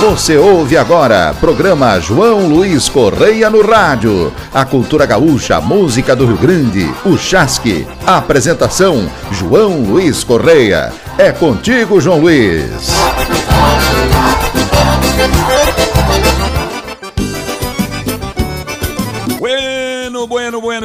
Você ouve agora, programa João Luiz Correia no rádio. A cultura gaúcha, a música do Rio Grande, o Chasque. Apresentação, João Luiz Correia. É contigo, João Luiz.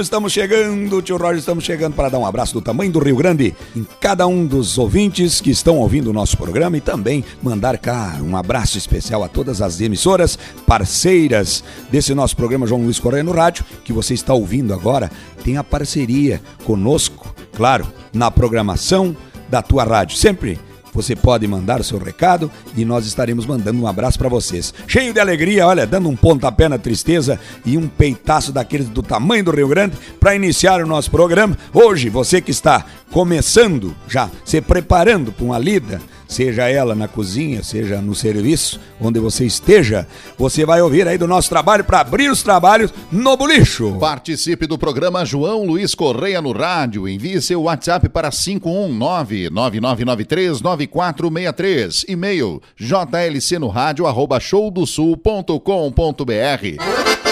Estamos chegando, tio Roger, estamos chegando para dar um abraço do tamanho do Rio Grande em cada um dos ouvintes que estão ouvindo o nosso programa e também mandar cá um abraço especial a todas as emissoras parceiras desse nosso programa João Luiz Correia no Rádio, que você está ouvindo agora, tem a parceria conosco, claro, na programação da tua rádio, sempre você pode mandar o seu recado e nós estaremos mandando um abraço para vocês. Cheio de alegria, olha, dando um pontapé na tristeza e um peitaço daqueles do tamanho do Rio Grande para iniciar o nosso programa. Hoje, você que está começando já, se preparando para uma lida, seja ela na cozinha, seja no serviço, onde você esteja, você vai ouvir aí do nosso trabalho para abrir os trabalhos no Bolicho. Participe do programa João Luiz Correia no rádio. Envie seu WhatsApp para 519-9993-9463. E-mail jlcnoradio.showdosul.com.br.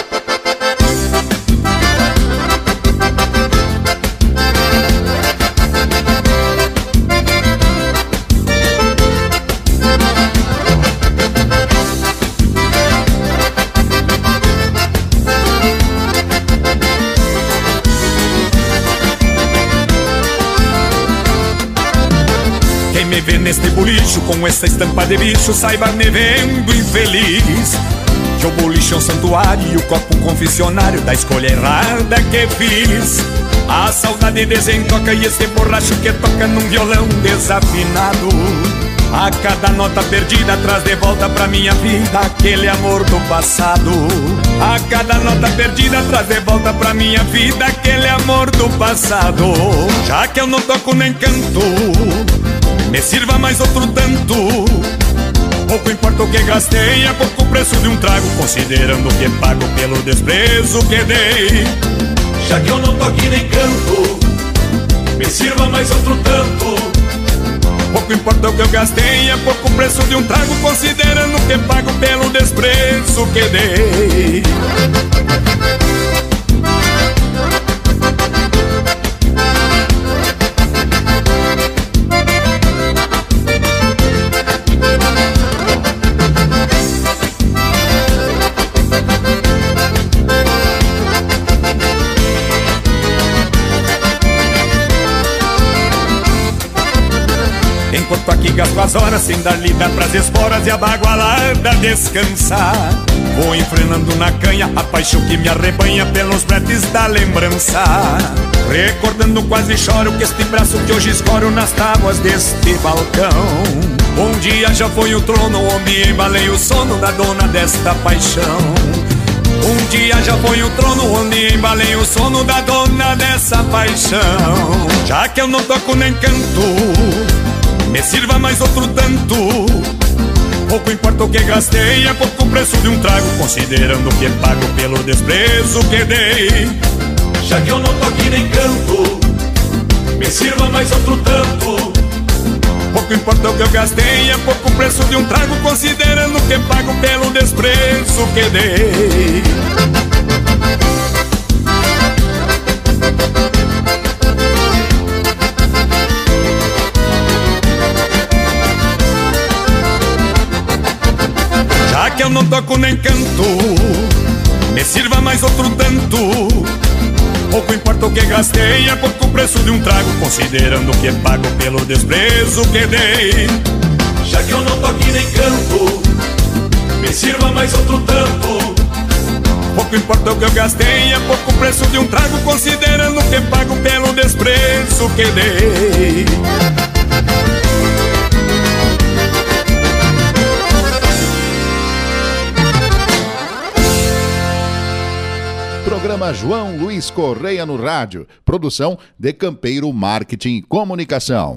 vê neste bolicho com essa estampa de bicho, saiba me vendo infeliz. Que o bolicho é um santuário e o copo um confessionário da escolha errada que fiz. A saudade desentoca e esse borracho que toca num violão desafinado. A cada nota perdida traz de volta pra minha vida aquele amor do passado. A cada nota perdida traz de volta pra minha vida aquele amor do passado. Já que eu não toco nem canto, me sirva mais outro tanto. Pouco importa o que gastei É pouco preço de um trago Considerando o que pago pelo desprezo que dei. Já que eu não toque nem canto Me sirva mais outro tanto. Pouco importa o que eu gastei É pouco preço de um trago Considerando o que pago pelo desprezo que dei Enquanto aqui gasto as horas sem dar lida pras esporas e a bagualada descansar. Vou enfrenando na canha a paixão que me arrebanha pelos bretes da lembrança. Recordando quase choro que este braço que hoje escoro nas tábuas deste balcão. Um dia já foi o trono onde embalei o sono da dona desta paixão. Um dia já foi o trono onde embalei o sono da dona dessa paixão. Já que eu não toco nem canto me sirva mais outro tanto. Pouco importa o que gastei É pouco preço de um trago Considerando o que pago pelo desprezo que dei. Já que eu não tô aqui nem canto Me sirva mais outro tanto. Pouco importa o que eu gastei É pouco preço de um trago Considerando o que pago pelo desprezo que dei que eu não toco nem canto. Me sirva mais outro tanto. Pouco importa o que gastei É pouco preço de um trago Considerando o que pago pelo desprezo que dei. Já que eu não toco nem canto Me sirva mais outro tanto. Pouco importa o que eu gastei É pouco preço de um trago Considerando o que pago pelo desprezo que dei Programa João Luiz Correia no rádio. Produção de Campeiro Marketing e Comunicação.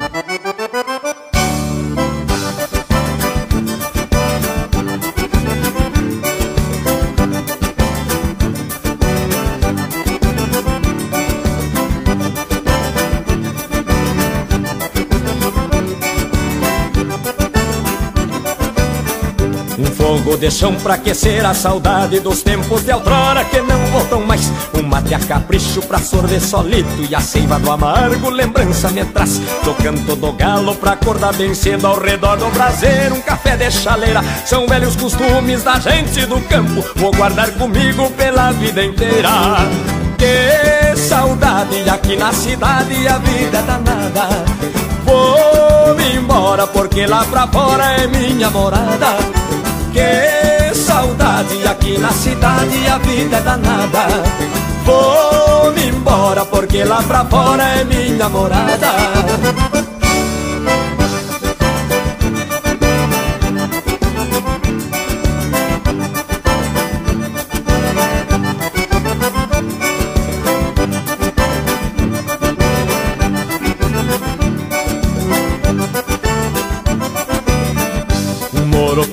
Fogo de chão pra aquecer a saudade dos tempos de outrora que não voltam mais. Um mate a capricho pra sorver solito e a seiva do amargo lembrança me traz. Do canto do galo pra acordar bem cedo ao redor do braseiro, um café de chaleira. São velhos costumes da gente do campo, vou guardar comigo pela vida inteira. Que saudade aqui na cidade a vida é danada. Vou-me embora porque lá pra fora é minha morada. Que saudade aqui na cidade a vida é danada. Vou-me embora porque lá pra fora é minha morada.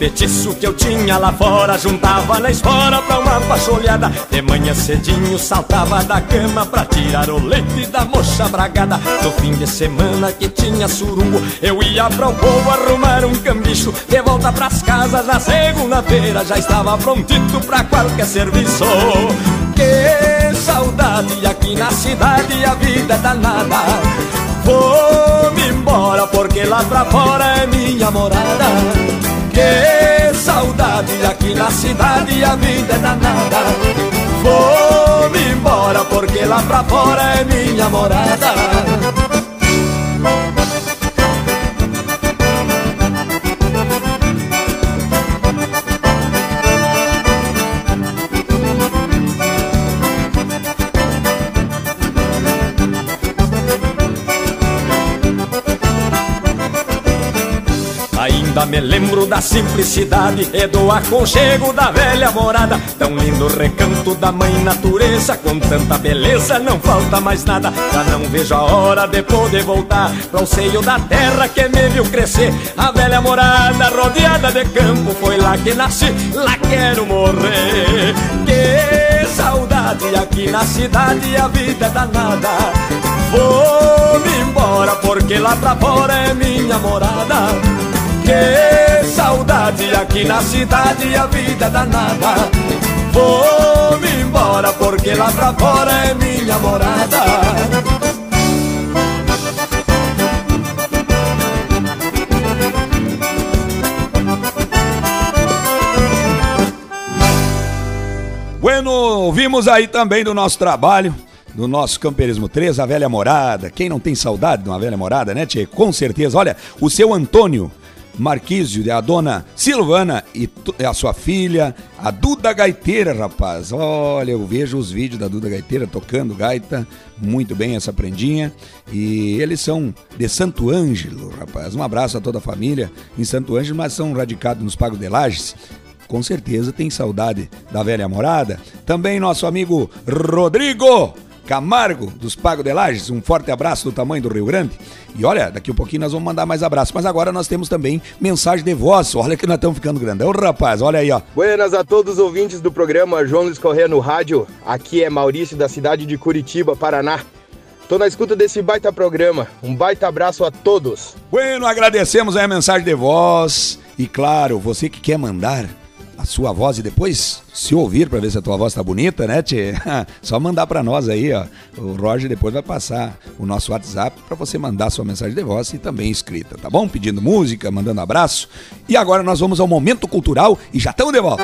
Petiço que eu tinha lá fora. Juntava na espora pra uma pacholhada De manhã cedinho saltava da cama Pra tirar o leite da mocha bragada. No fim de semana que tinha surungo Eu ia pra o povo arrumar um cambicho. De volta pras casas na segunda-feira Já estava prontito pra qualquer serviço. Que saudade aqui na cidade a vida é danada. Vou-me embora porque lá pra fora é minha morada que saudade aqui na cidade a vida é danada. Vou-me embora porque lá pra fora é minha morada Ainda me lembro da simplicidade e do aconchego da velha morada. Tão lindo recanto da mãe natureza, com tanta beleza não falta mais nada. Já não vejo a hora de poder voltar para o seio da terra que me viu crescer. A velha morada rodeada de campo, foi lá que nasci, lá quero morrer. Que saudade aqui na cidade, a vida é danada. Vou-me embora porque lá pra fora é minha morada. Que saudade aqui na cidade a vida é danada Vou-me embora porque lá pra fora é minha morada Bueno, ouvimos aí também do nosso trabalho, do nosso Camperismo 3, a velha morada. Quem não tem saudade de uma velha morada, né, Tchê? Com certeza. Olha, o seu Antônio Marquísio, a dona Silvana e a sua filha, a Duda Gaiteira, rapaz. Olha, eu vejo os vídeos da Duda Gaiteira tocando gaita, muito bem essa prendinha. E eles são de Santo Ângelo, rapaz. Um abraço a toda a família em Santo Ângelo, mas são radicados nos Pagos de Lages. Com certeza tem saudade da velha morada. Também nosso amigo Rodrigo Camargo, dos Pago de Lages. Um forte abraço do tamanho do Rio Grande. E olha, daqui um pouquinho nós vamos mandar mais abraços. Mas agora nós temos também mensagem de voz. Olha que nós estamos ficando grandão, rapaz. Olha aí, ó. Buenas a todos os ouvintes do programa João Luiz Corrêa no rádio. Aqui é Maurício da cidade de Curitiba, Paraná. Tô na escuta desse baita programa. Um baita abraço a todos. Bueno, agradecemos a mensagem de voz. E claro, você que quer mandar a sua voz e depois se ouvir para ver se a tua voz tá bonita, né, Tchê? Só mandar para nós aí, ó. O Roger depois vai passar o nosso WhatsApp para você mandar sua mensagem de voz e também escrita, tá bom? Pedindo música, mandando abraço. E agora nós vamos ao momento cultural e já estamos de volta.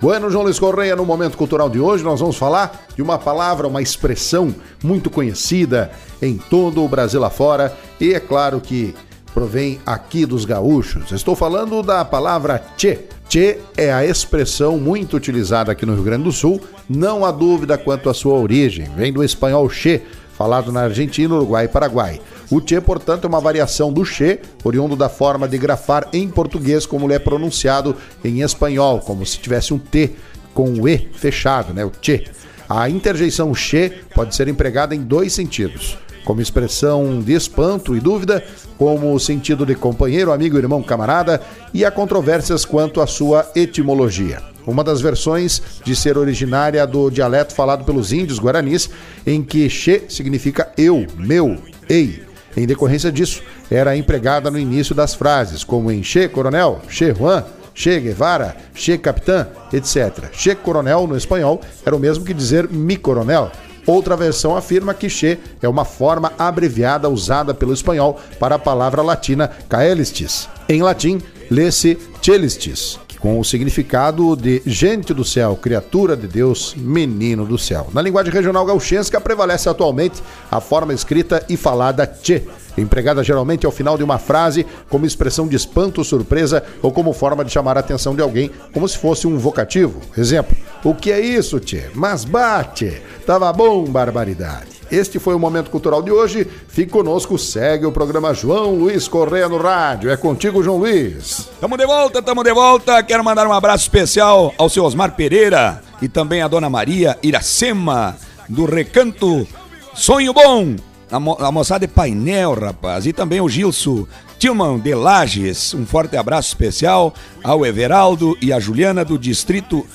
Bueno, João Luiz Correia, no Momento Cultural de hoje nós vamos falar de uma palavra, uma expressão muito conhecida em todo o Brasil afora e é claro que provém aqui dos gaúchos. Estou falando da palavra tchê. Tchê é a expressão muito utilizada aqui no Rio Grande do Sul, não há dúvida quanto à sua origem. Vem do espanhol che, falado na Argentina, Uruguai e Paraguai. O tchê, portanto, é uma variação do che, oriundo da forma de grafar em português como ele é pronunciado em espanhol, como se tivesse um T com o E fechado, né? O tchê. A interjeição che pode ser empregada em dois sentidos como expressão de espanto e dúvida, como sentido de companheiro, amigo, irmão, camarada, e há controvérsias quanto à sua etimologia. Uma das versões de ser originária do dialeto falado pelos índios guaranis, em que che significa eu, meu, ei. Em decorrência disso, era empregada no início das frases, como em Che Coronel, Che Juan, Che Guevara, Che Capitã, etc. Che Coronel, no espanhol, era o mesmo que dizer Mi Coronel. Outra versão afirma que Che é uma forma abreviada usada pelo espanhol para a palavra latina caelistis. Em latim, lê-se celistis, com o significado de gente do céu, criatura de Deus, menino do céu. Na linguagem regional gauchesca prevalece atualmente a forma escrita e falada che, empregada geralmente ao final de uma frase como expressão de espanto, surpresa ou como forma de chamar a atenção de alguém, como se fosse um vocativo. Exemplo: O que é isso, tchê? Mas bate! Tava bom, barbaridade. Este foi o Momento Cultural de hoje. Fique conosco, segue o programa João Luiz Correia no Rádio. É contigo, João Luiz. Tamo de volta, tamo de volta. Quero mandar um abraço especial ao seu Osmar Pereira e também à dona Maria Iracema, do Recanto Sonho Bom. A, mo a moçada de painel, rapaz. E também o Gilson Tilman de Lages. Um forte abraço especial ao Everaldo e à Juliana do Distrito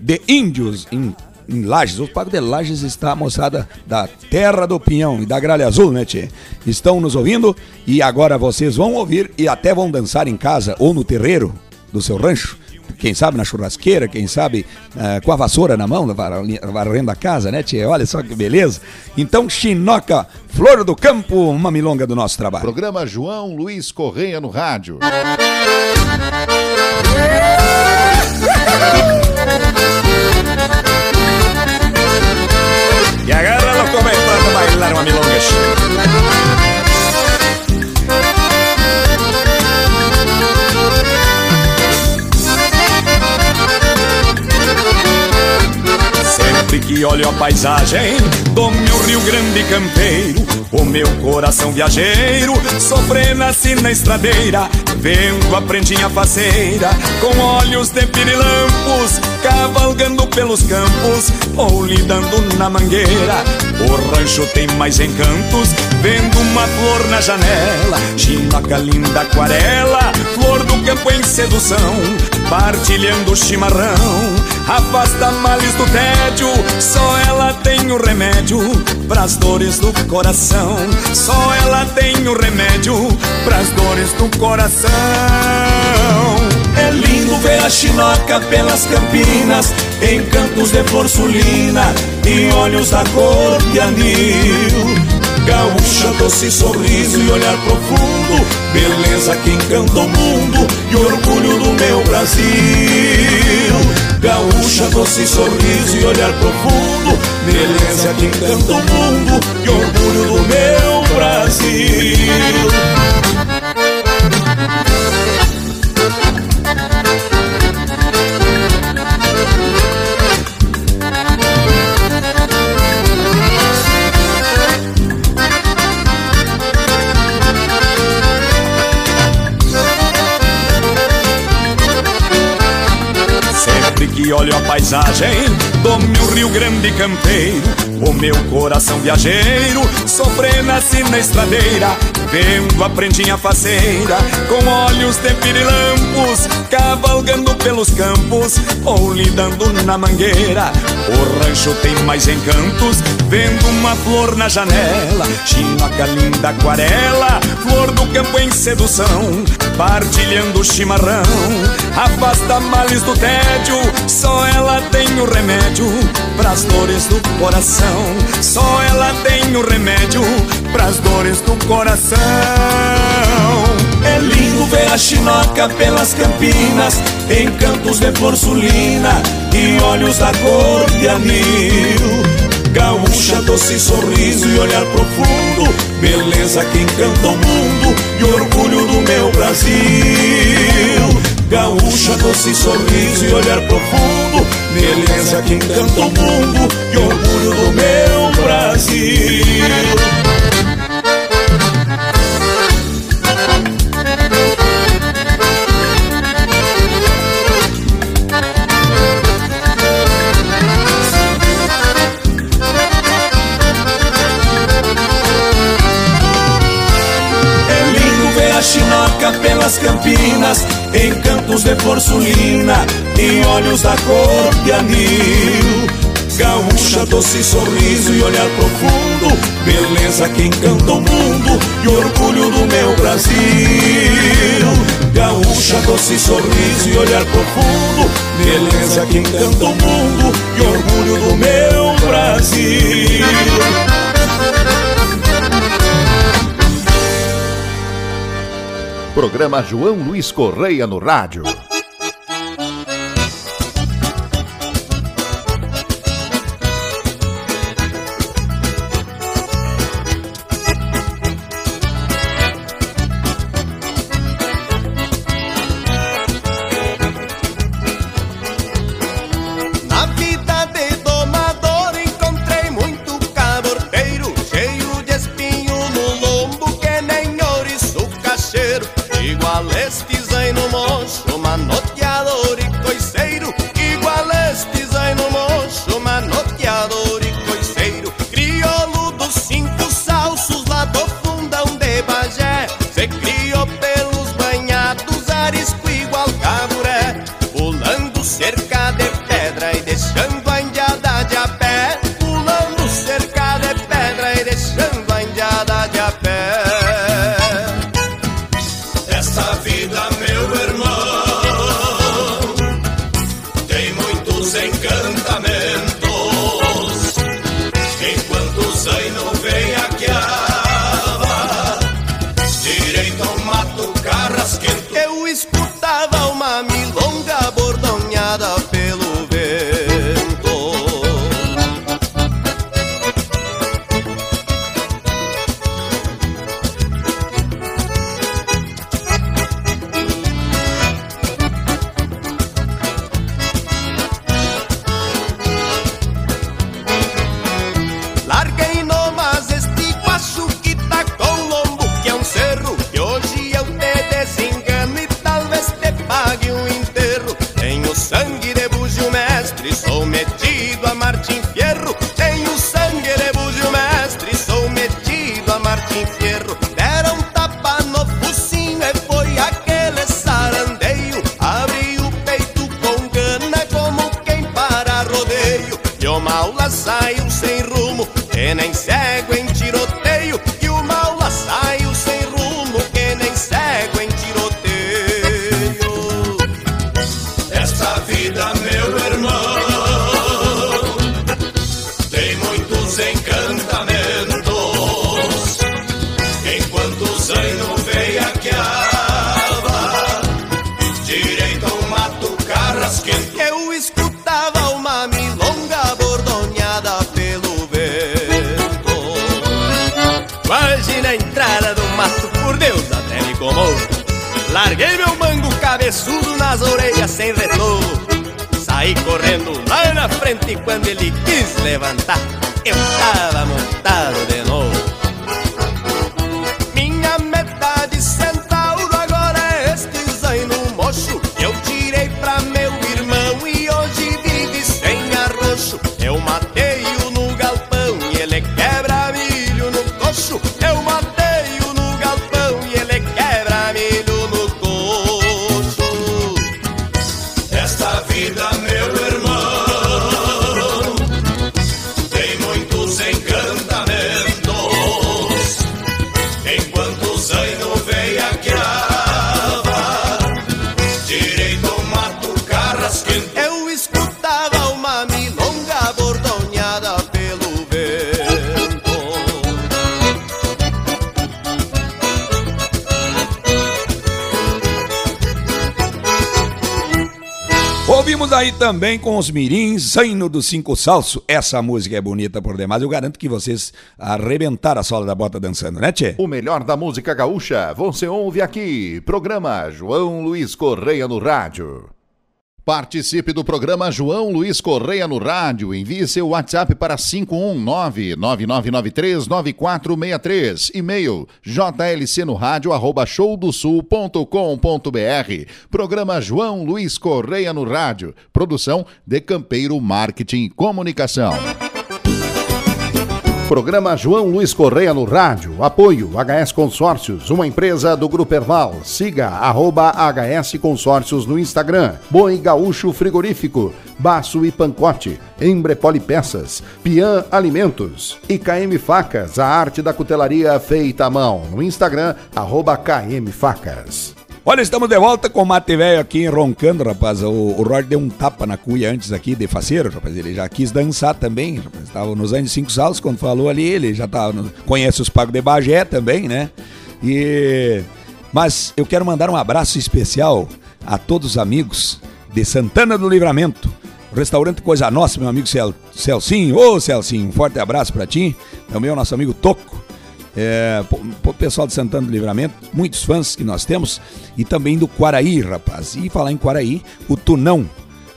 de Índios, em em Lages. O Pago de Lages está a moçada da Terra do Pinhão e da Gralha Azul, né, tchê? Estão nos ouvindo e agora vocês vão ouvir e até vão dançar em casa ou no terreiro do seu rancho. Quem sabe na churrasqueira, quem sabe uh, com a vassoura na mão, varrendo a casa, né, tchê? Olha só que beleza. Então, Chinoca, Flor do Campo, uma milonga do nosso trabalho. Programa João Luiz Correia no rádio. Y agárralo comentando a bailar uma milonga. Sempre que olho a paisagem do meu Rio Grande campeiro, o meu coração viajeiro sofre nasce na estradeira, vendo a prendinha faceira, com olhos de pirilampos, cavalgando pelos campos ou lidando na mangueira. O rancho tem mais encantos, vendo uma flor na janela, chinoca linda aquarela, flor do campo em sedução, partilhando chimarrão, afasta males do tédio, só ela tem o remédio pras dores do coração. Só ela tem o remédio pras dores do coração. É lindo ver a chinoca pelas campinas, em cantos de porcelina e olhos da cor de anil. Gaúcha, doce sorriso e olhar profundo. Beleza que encanta o mundo e orgulho do meu Brasil. Gaúcha, doce sorriso e olhar profundo. Beleza que encanta o mundo e orgulho do meu Brasil olho a paisagem do meu Rio Grande campeiro, o meu coração viajeiro sofre nasce na estradeira, vendo a prendinha faceira, com olhos de pirilampos, cavalgando pelos campos ou lidando na mangueira. O rancho tem mais encantos, vendo uma flor na janela, chinoca linda aquarela, flor do campo em sedução, partilhando chimarrão, afasta males do tédio, só ela tem o remédio pras dores do coração, só ela tem o remédio pras dores do coração. É lindo ver a chinoca pelas campinas, em cantos de porcelina e olhos da cor de anil. Gaúcha, doce sorriso e olhar profundo Beleza que encanta o mundo e orgulho do meu Brasil Gaúcha, doce sorriso e olhar profundo Beleza que encanta o mundo e orgulho do meu Brasil pelas campinas, em cantos de porcelina e olhos da cor de anil. Gaúcha, doce sorriso e olhar profundo, beleza que encanta o mundo e orgulho do meu Brasil. Gaúcha, doce sorriso e olhar profundo, beleza que encanta o mundo e orgulho do meu Brasil. Programa João Luiz Correia no rádio. a la frente y cuando el Iquis levanta, estaba montado de também com os mirins, Zaino do Cinco Salso. Essa música é bonita por demais. Eu garanto que vocês arrebentaram a sola da bota dançando, né, Tchê? O melhor da música gaúcha você ouve aqui. Programa João Luiz Correia no Rádio. Participe do programa João Luiz Correia no Rádio. Envie seu WhatsApp para 519-9993-9463. E-mail jlcnoradio.showdosul.com.br. Programa João Luiz Correia no Rádio. Produção de Campeiro Marketing e Comunicação. Programa João Luiz Correia no rádio. Apoio HS Consórcios, uma empresa do Grupo Erval. Siga arroba HS Consórcios no Instagram. Boi Gaúcho Frigorífico, Baço e Pancote, Embrepoli Peças, Pian Alimentos, IKM Facas, a arte da cutelaria feita à mão. No Instagram, arroba KM Facas. Olha, estamos de volta com o Mate Velho aqui roncando, rapaz. O, o deu um tapa na cuia antes aqui de faceiro, rapaz. Ele já quis dançar também, rapaz. Estava nos anos 5 salos quando falou ali, ele já tava no, conhece os pagos de Bagé também, né? E mas eu quero mandar um abraço especial a todos os amigos de Santana do Livramento. Restaurante Coisa Nossa, meu amigo Cel, Celcinho. Ô, Celcinho, um forte abraço para ti. Também o nosso amigo Toco é, o pessoal de Santana do Livramento, muitos fãs que nós temos, e também do Quaraí, rapaz. E falar em Quaraí, o Tunão,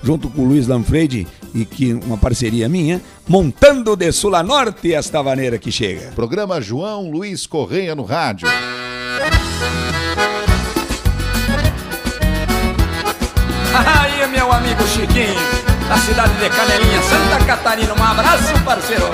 junto com o Luiz Lanfredi, e que uma parceria minha, montando de sul a norte esta vaneira que chega. Programa João Luiz Correia no rádio. Aí, meu amigo Chiquinho, da cidade de Canelinha, Santa Catarina, um abraço, parceiro.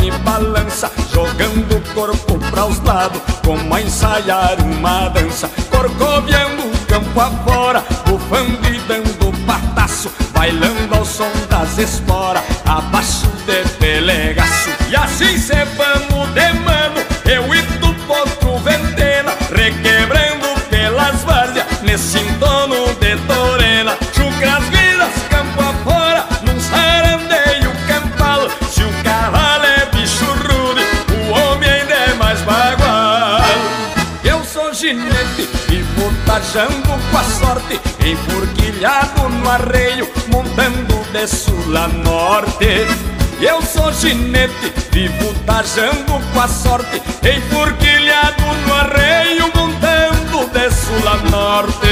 Me balança, jogando o corpo para os lados, como a ensaiar uma dança, corcoviando o campo afora, bufando e dando pataço, bailando ao som das esporas, abaixo de pelegaço. E assim cê vamos de vou tajando com a sorte, enfurquilhado no arreio, montando de sul a norte. Eu sou ginete, vivo tajando com a sorte, enfurquilhado no arreio, montando de sul a norte.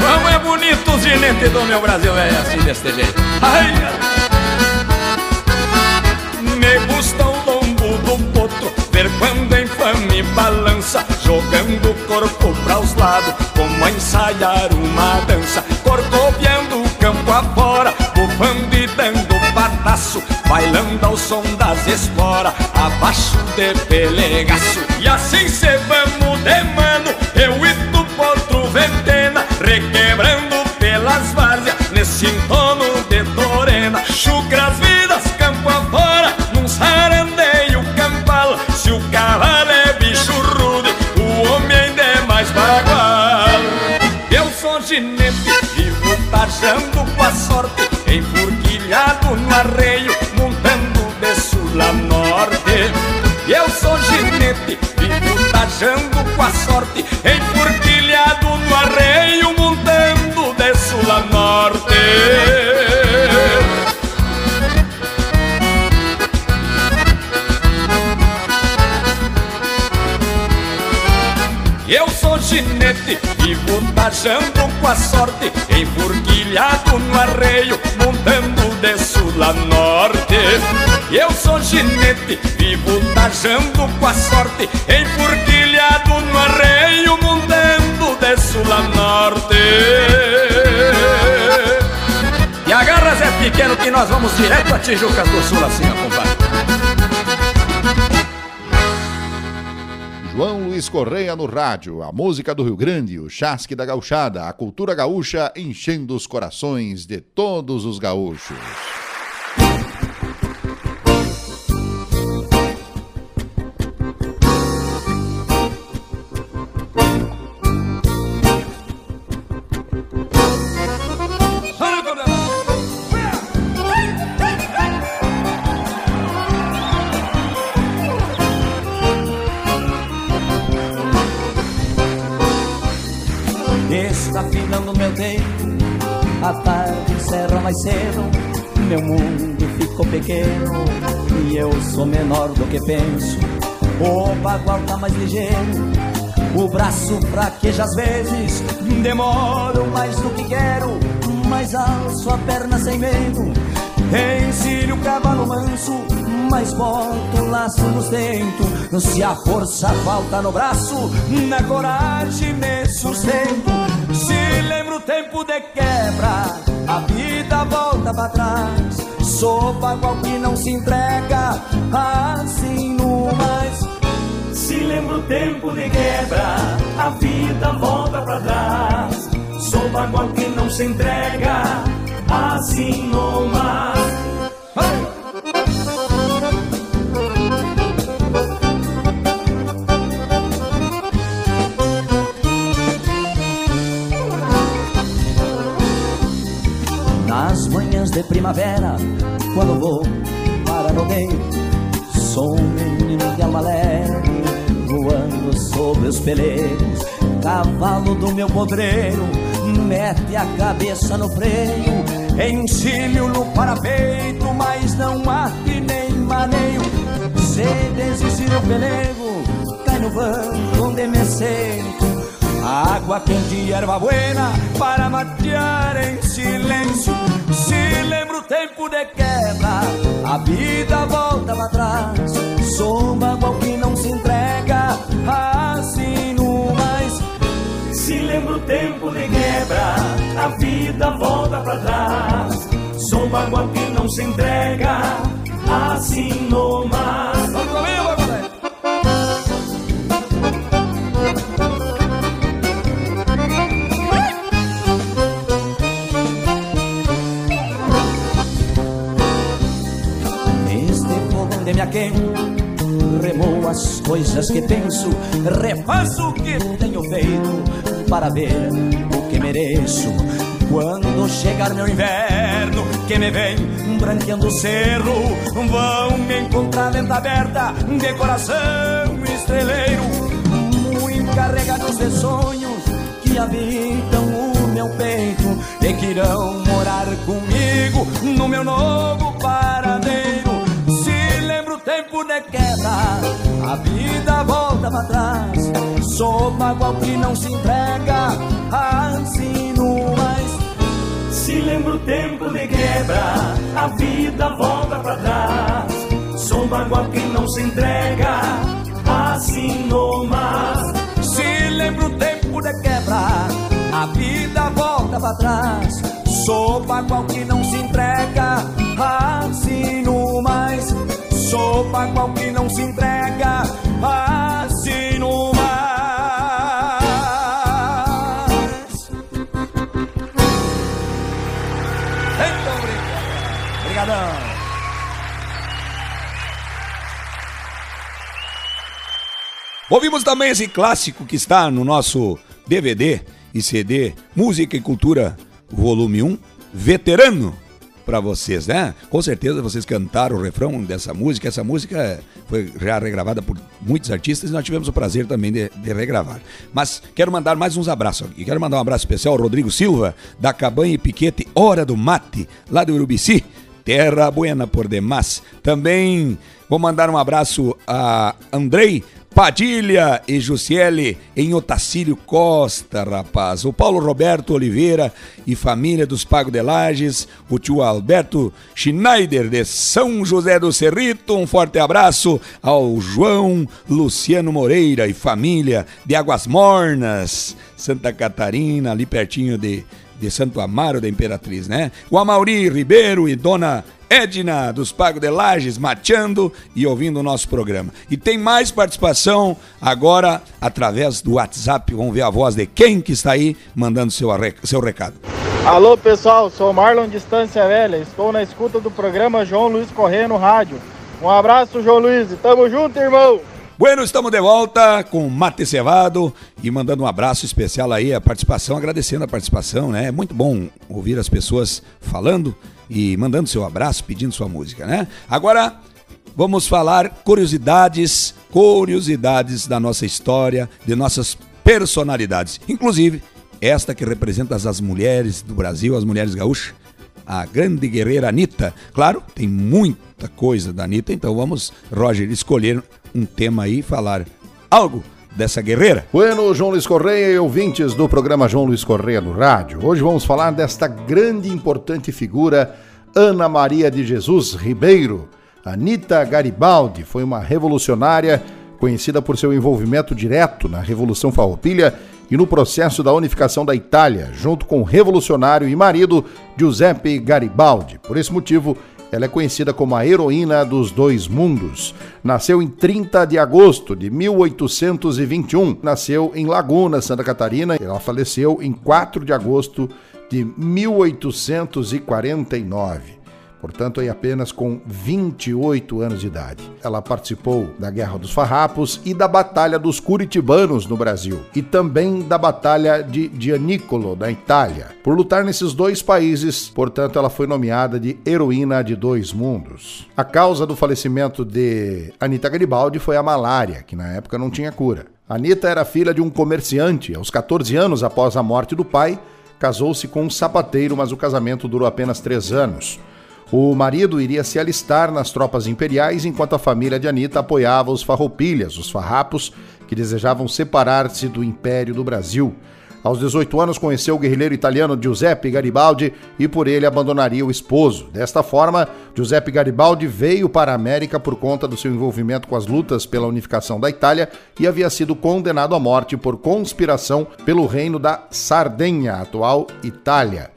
Como é bonito o ginete do meu Brasil, é assim deste jeito. Ai, ensaiar uma dança, corcoviando o campo afora, bufando e dando pataço, bailando ao som das esporas, abaixo de pelegaço. E assim cê Ginete, vivo tajando com a sorte, enfurquilhado no arreio, montando de sul a norte. E agarra Zé Pequeno que nós vamos direto a Tijucas do Sul assim, ó, compadre. João Luiz Correia no rádio, a música do Rio Grande, o chasque da gauchada, a cultura gaúcha enchendo os corações de todos os gaúchos. Está finando meu tempo, a tarde encerra mais cedo. Meu mundo ficou pequeno e eu sou menor do que penso. O bagual tá mais ligeiro, o braço fraqueja às vezes. Demoro mais do que quero, mas alço a perna sem medo. Ensino o cavalo manso, mas boto o laço nos dentes. Se a força falta no braço, na coragem me sustento. Se lembro o tempo de quebra, a vida volta pra trás. Sou bagual que não se entrega, assim no mais. Se lembro o tempo de quebra, a vida volta pra trás. Sou bagual que não se entrega, assim no mais. De primavera, quando vou para rodeio, sou um menino de alma leve, voando sobre os peleiros. Cavalo do meu podreiro, mete a cabeça no freio, encilho no parapeito, mas não arte nem maneio. Se desistir o pelego, cai no banco onde me sento. Água quente e erva buena para matear em silêncio. Se lembro o tempo de quebra, a vida volta pra trás. Sou um bagual que não se entrega, assim no mais. Se lembro o tempo de quebra, a vida volta pra trás. Sou bagual que não se entrega, assim no mais. Coisas que penso Refaço o que tenho feito Para ver o que mereço. Quando chegar meu inverno Que me vem branqueando o cerro Vão me encontrar lenta aberta De coração estreleiro Muito carregados de sonhos Que habitam o meu peito E que irão morar comigo No meu novo paradeiro quebra A vida volta pra trás Sou bagual que não se entrega Assim mais Se lembro o tempo de quebra, a vida volta pra trás. Sou bagual que não se entrega, assim mar. Se lembro o tempo de quebra, a vida volta pra trás. Sou bagual que não se entrega, assim mais. Sou bagual que não se entrega, assim no mais. Então. Obrigadão. Ouvimos também esse clássico que está no nosso DVD e CD Música e Cultura Volume 1, Veterano, para vocês, né? Com certeza vocês cantaram o refrão dessa música. Essa música foi já regravada por muitos artistas e nós tivemos o prazer também de, de regravar. Mas quero mandar mais uns abraços aqui. Quero mandar um abraço especial ao Rodrigo Silva, da Cabanha e Piquete Hora do Mate, lá do Urubici. Terra Buena por demais. Também vou mandar um abraço a Andrei Padilha e Jussiele em Otacílio Costa, rapaz. O Paulo Roberto Oliveira e família dos Pago de Lages. O tio Alberto Schneider de São José do Cerrito. Um forte abraço ao João Luciano Moreira e família de Águas Mornas, Santa Catarina, ali pertinho de de Santo Amaro da Imperatriz, né? O Amauri Ribeiro e Dona Edna dos Pago de Lages mateando e ouvindo o nosso programa. E tem mais participação agora através do WhatsApp. Vamos ver a voz de quem que está aí mandando seu, seu recado. Alô pessoal, sou Marlon Distância Velha, estou na escuta do programa João Luiz Corrêa no rádio. Um abraço, João Luiz, tamo junto, irmão! Bueno, estamos de volta com Mate Cevado e mandando um abraço especial aí a participação, agradecendo a participação, né? É muito bom ouvir as pessoas falando e mandando seu abraço, pedindo sua música, né? Agora vamos falar curiosidades, curiosidades da nossa história, de nossas personalidades, inclusive esta que representa as mulheres do Brasil, as mulheres gaúchas, a grande guerreira Anitta. Claro, tem muita coisa da Anitta, então vamos, Roger, escolher um tema aí e falar algo dessa guerreira. Bueno, João Luiz Correia e ouvintes do programa João Luiz Correia no rádio. Hoje vamos falar desta grande e importante figura, Ana Maria de Jesus Ribeiro, Anita Garibaldi foi uma revolucionária conhecida por seu envolvimento direto na Revolução Farroupilha e no processo da unificação da Itália, junto com o revolucionário e marido Giuseppe Garibaldi. Por esse motivo, ela é conhecida como a heroína dos dois mundos. Nasceu em 30 de agosto de 1821. Nasceu em Laguna, Santa Catarina. Ela faleceu em 4 de agosto de 1849 portanto, aí apenas com 28 anos de idade. Ela participou da Guerra dos Farrapos e da Batalha dos Curitibanos no Brasil, e também da Batalha de Gianicolo, na Itália. Por lutar nesses dois países, portanto, ela foi nomeada de Heroína de Dois Mundos. A causa do falecimento de Anita Garibaldi foi a malária, que na época não tinha cura. Anita era filha de um comerciante. Aos 14 anos após a morte do pai, casou-se com um sapateiro, mas o casamento durou apenas três anos. O marido iria se alistar nas tropas imperiais enquanto a família de Anita apoiava os farroupilhas, os farrapos, que desejavam separar-se do Império do Brasil. Aos 18 anos conheceu o guerrilheiro italiano Giuseppe Garibaldi e por ele abandonaria o esposo. Desta forma, Giuseppe Garibaldi veio para a América por conta do seu envolvimento com as lutas pela unificação da Itália e havia sido condenado à morte por conspiração pelo reino da Sardenha, atual Itália.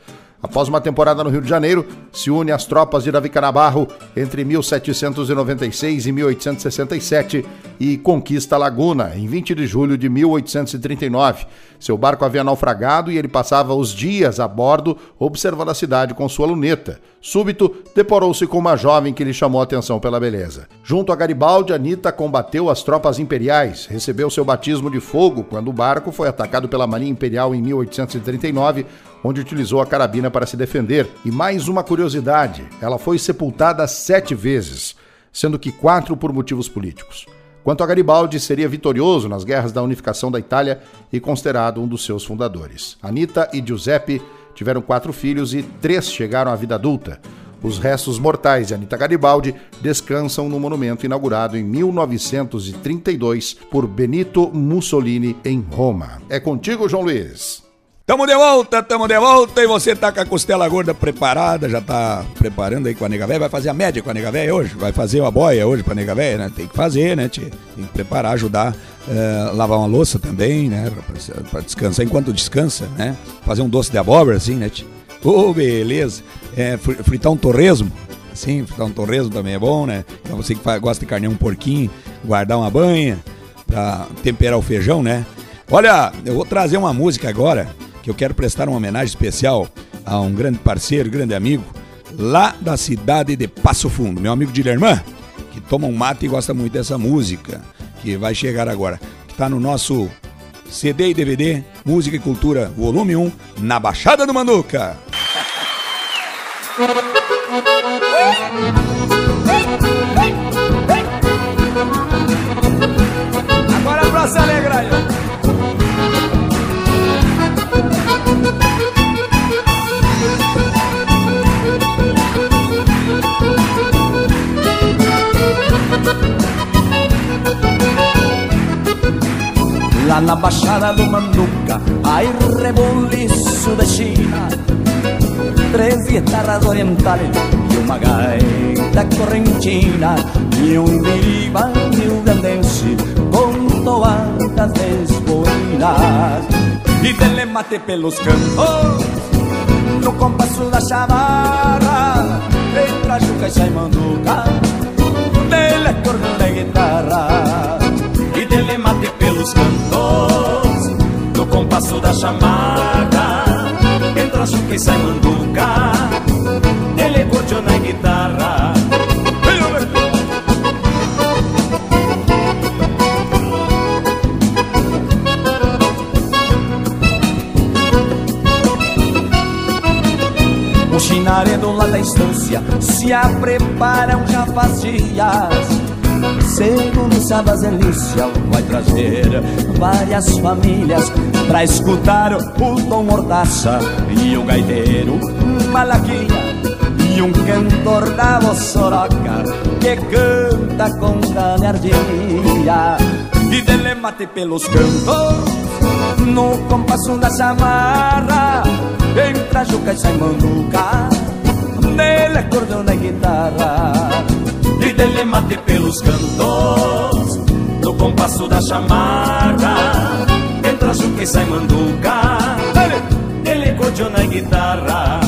Após uma temporada no Rio de Janeiro, se une às tropas de Davi Canabarro entre 1796 e 1867 e conquista Laguna em 20 de julho de 1839. Seu barco havia naufragado e ele passava os dias a bordo observando a cidade com sua luneta. Súbito, deporou-se com uma jovem que lhe chamou a atenção pela beleza. Junto a Garibaldi, Anita combateu as tropas imperiais, recebeu seu batismo de fogo quando o barco foi atacado pela Marinha Imperial em 1839 onde utilizou a carabina para se defender. E mais uma curiosidade: ela foi sepultada sete vezes, sendo que quatro por motivos políticos. Quanto a Garibaldi, seria vitorioso nas guerras da unificação da Itália e considerado um dos seus fundadores. Anita e Giuseppe tiveram quatro filhos e três chegaram à vida adulta. Os restos mortais de Anita Garibaldi descansam no monumento inaugurado em 1932 por Benito Mussolini em Roma. É contigo, João Luiz. Tamo de volta, tamo de volta e você tá com a costela gorda preparada, já tá preparando aí com a nega véia, vai fazer a média com a nega véia hoje, vai fazer a boia hoje pra nega véia, né? Tem que fazer, né? Tem que preparar, ajudar, uh, lavar uma louça também, né? Pra, pra, descansar enquanto descansa, né? Fazer um doce de abóbora, assim, né? Ô, oh, beleza. É, fritar um torresmo, assim, fritar um torresmo também é bom, né? Então você que gosta de carne um porquinho, guardar uma banha pra temperar o feijão, né? Olha, eu vou trazer uma música agora que eu quero prestar uma homenagem especial a um grande parceiro, grande amigo, lá da cidade de Passo Fundo, meu amigo Dilerman, que toma um mate e gosta muito dessa música, que vai chegar agora, que está no nosso CD e DVD Música e Cultura, volume 1, na Baixada do Manduca. Baixada do Manduca, hay reboliço de China. Três guitarras orientales e uma gaita correntina E um diriba rio-grandense com toadas desboinas E dele mate pelos cantos no compasso da chavarra. Entra juca e manduca Dele é corno de guitarra. E dele mate pelos cantos compasso da chamada. Entra juca e sai manduca Ele é na guitarra. Chinaredo lá da estância se a preparam já faz dias. Segundo Sabas Elícia vai trazer várias famílias pra escutar o Tom Mordaça e o gaiteiro Malaquinha e um cantor da Vossoroca que canta com galhardia e dele mate pelos cantos no compasso da chamarra Entra Juca e sai Manduca Nele acordeão na guitarra e dele mate pelos cantos, no compasso da chamarra, entra Juca e sai manduca, ele cordiona na guitarra.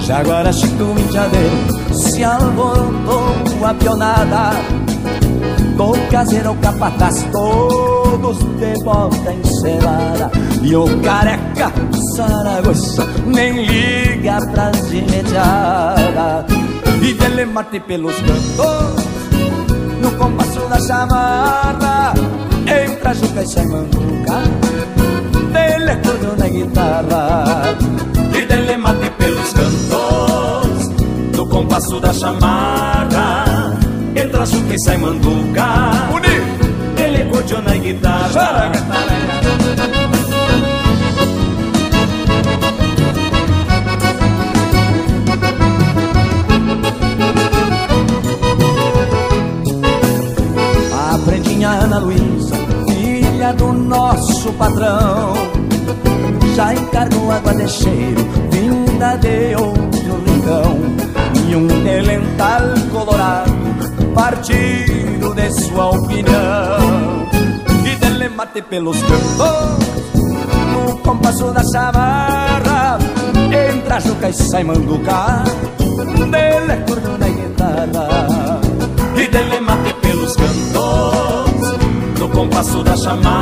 Já agora Chico Indiadeiro se alborotou a pionada Do caseiro capataz, todos de volta encerada E o careca Saragossa nem liga pra imediata E dele mate pelos cantos No compasso da chamarra. Entra Juca e sai manduca Dele acordeon na guitarra. E dele mate pelos cantos No compasso da chamarra Juca e sai manduca. Ele acordeon na guitarra. A prendinha Ana Luísa, filha do nosso patrão, já encargou água de cheiro, vinda de outro rincão, e um delental colorado, partido de sua opinião, e dele mate pelos cantos, no compasso da chamarra, entra Juca e sai manduca, dele acordou na guitarra. E dele mate pelos cantos No compasso da chamada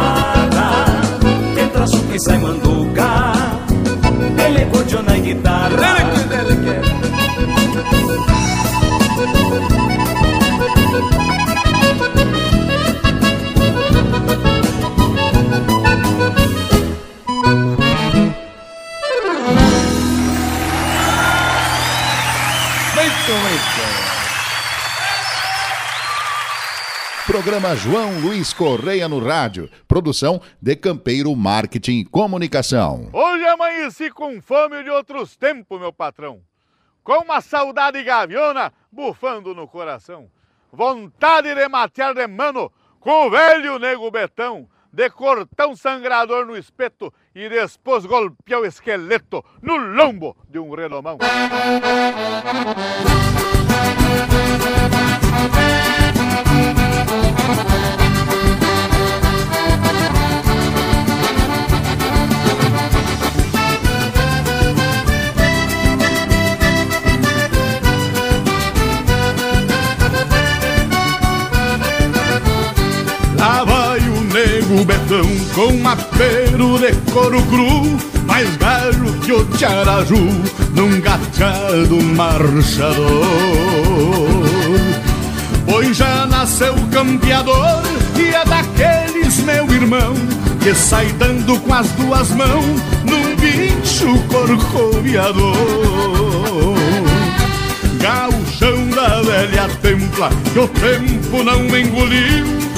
Programa João Luiz Correia no rádio. Produção de Campeiro Marketing e Comunicação. Hoje amanheci com fome de outros tempos, meu patrão. Com uma saudade gaviona bufando no coração. Vontade de matear de mano com o velho nego betão. De cortar um sangrador no espeto e depois golpear o esqueleto no lombo de um renomão. Lá betão com apero de couro cru Mais galho que o tiaraju num gachado marchador. Pois já nasceu campeador e é daqueles meu irmão Que sai dando com as duas mãos num bicho corcoviador. Gauchão da velha templa que o tempo não engoliu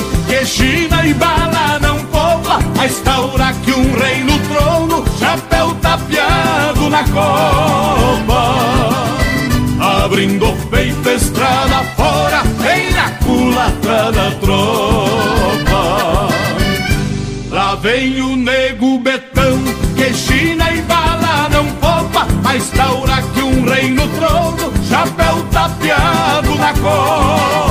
que China e bala não poupa A instaura que um rei no trono Chapéu tapeado na copa Abrindo o peito estrada fora Vem na culatra da tropa. Lá vem o nego betão Que China e bala não poupa A instaura que um rei no trono Chapéu tapeado na copa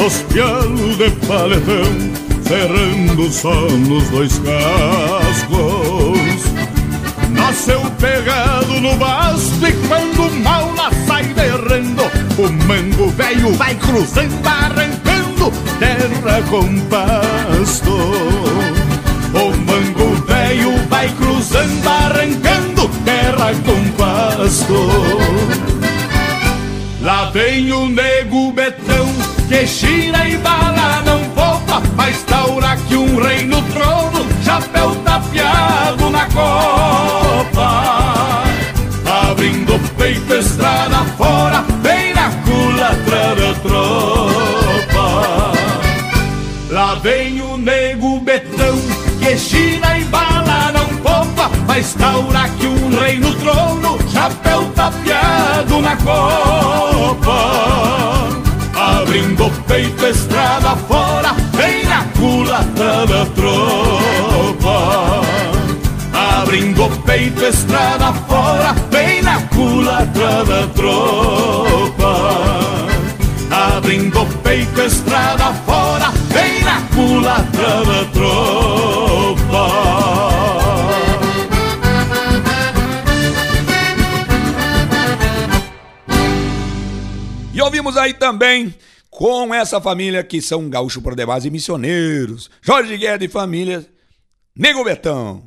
Dos pialos de paletão Ferrando só nos dois cascos. Nasceu pegado no basto E quando mal lá sai derrando O mango velho vai cruzando Arrancando terra com pasto. O mango velho vai cruzando Arrancando terra com pasto. Lá vem o nego betão que gira e bala não volta, mas taura que um rei no trono, chapéu tapeado na copa. Abrindo o peito, estrada fora, bem na culatra da tropa. Lá vem o nego betão que gira e bala não poupa, mas taura que um rei no trono, chapéu tapeado na copa. Abrindo peito, estrada fora, vem na culatra da tropa. Abrindo peito, estrada fora, vem na culatra da tropa. Abrindo peito, estrada fora, vem na culatra da tropa. E ouvimos aí também com essa família que são gaúcho por demais e missioneiros. Jorge Guedes e família, Nego Betão.